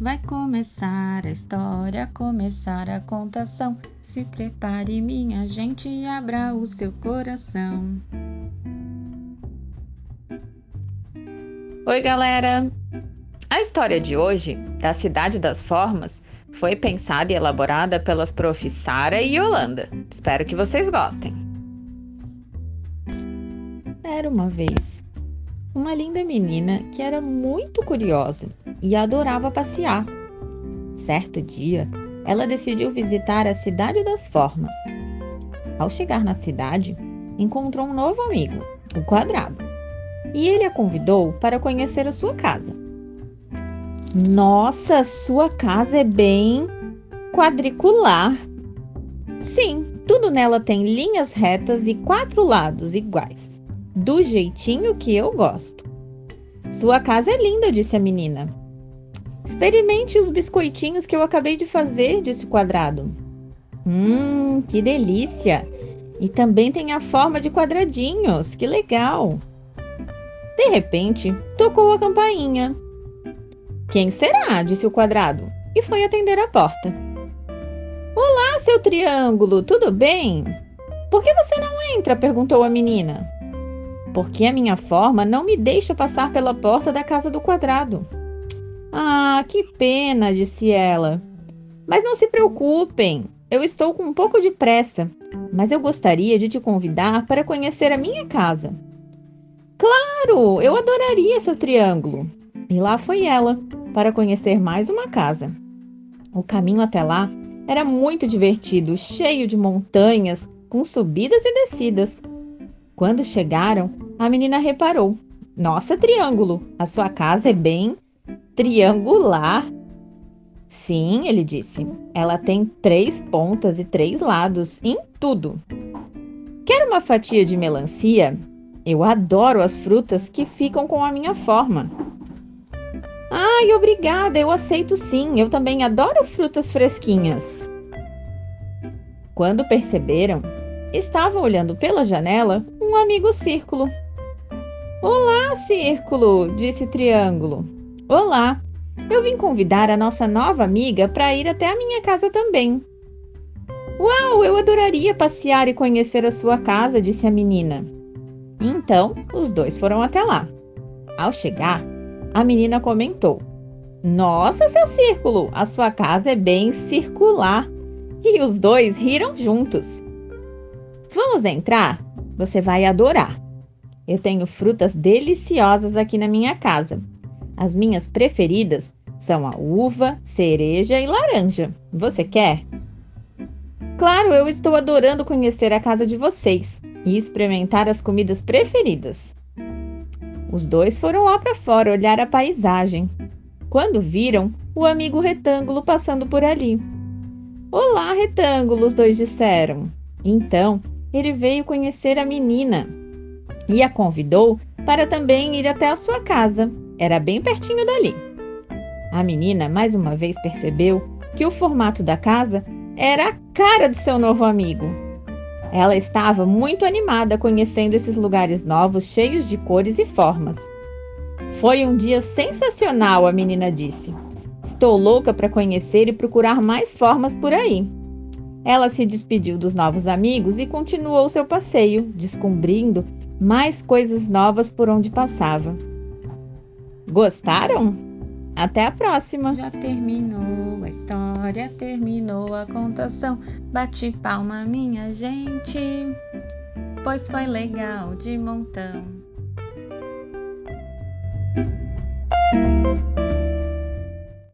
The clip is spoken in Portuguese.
Vai começar a história, começar a contação. Se prepare, minha gente, e abra o seu coração. Oi, galera! A história de hoje, da Cidade das Formas, foi pensada e elaborada pelas profs Sara e Yolanda. Espero que vocês gostem. Era uma vez uma linda menina que era muito curiosa e adorava passear. Certo dia, ela decidiu visitar a Cidade das Formas. Ao chegar na cidade, encontrou um novo amigo, o Quadrado, e ele a convidou para conhecer a sua casa. Nossa, sua casa é bem quadricular. Sim, tudo nela tem linhas retas e quatro lados iguais, do jeitinho que eu gosto. Sua casa é linda, disse a menina. Experimente os biscoitinhos que eu acabei de fazer, disse o quadrado. Hum, que delícia! E também tem a forma de quadradinhos, que legal! De repente, tocou a campainha quem será? disse o quadrado e foi atender a porta. Olá, seu triângulo, tudo bem? Por que você não entra? perguntou a menina. Porque a minha forma não me deixa passar pela porta da casa do quadrado. Ah, que pena, disse ela. Mas não se preocupem, eu estou com um pouco de pressa, mas eu gostaria de te convidar para conhecer a minha casa. Claro, eu adoraria seu triângulo. E lá foi ela, para conhecer mais uma casa. O caminho até lá era muito divertido, cheio de montanhas, com subidas e descidas. Quando chegaram, a menina reparou: Nossa, triângulo, a sua casa é bem triangular. Sim, ele disse. Ela tem três pontas e três lados em tudo. Quer uma fatia de melancia? Eu adoro as frutas que ficam com a minha forma. Ai, obrigada, eu aceito sim. Eu também adoro frutas fresquinhas. Quando perceberam, estava olhando pela janela um amigo círculo. Olá, círculo, disse o triângulo. Olá, eu vim convidar a nossa nova amiga para ir até a minha casa também. Uau, eu adoraria passear e conhecer a sua casa, disse a menina. Então, os dois foram até lá. Ao chegar, a menina comentou: Nossa, seu círculo, a sua casa é bem circular. E os dois riram juntos. Vamos entrar? Você vai adorar. Eu tenho frutas deliciosas aqui na minha casa. As minhas preferidas são a uva, cereja e laranja. Você quer? Claro, eu estou adorando conhecer a casa de vocês e experimentar as comidas preferidas. Os dois foram lá para fora olhar a paisagem. Quando viram o amigo retângulo passando por ali. Olá, retângulo, os dois disseram. Então ele veio conhecer a menina e a convidou para também ir até a sua casa. Era bem pertinho dali. A menina mais uma vez percebeu que o formato da casa era a cara de seu novo amigo. Ela estava muito animada conhecendo esses lugares novos cheios de cores e formas. Foi um dia sensacional, a menina disse. Estou louca para conhecer e procurar mais formas por aí. Ela se despediu dos novos amigos e continuou seu passeio, descobrindo mais coisas novas por onde passava. Gostaram? Até a próxima! Já terminou a história, terminou a contação. Bate palma, minha gente, pois foi legal de montão.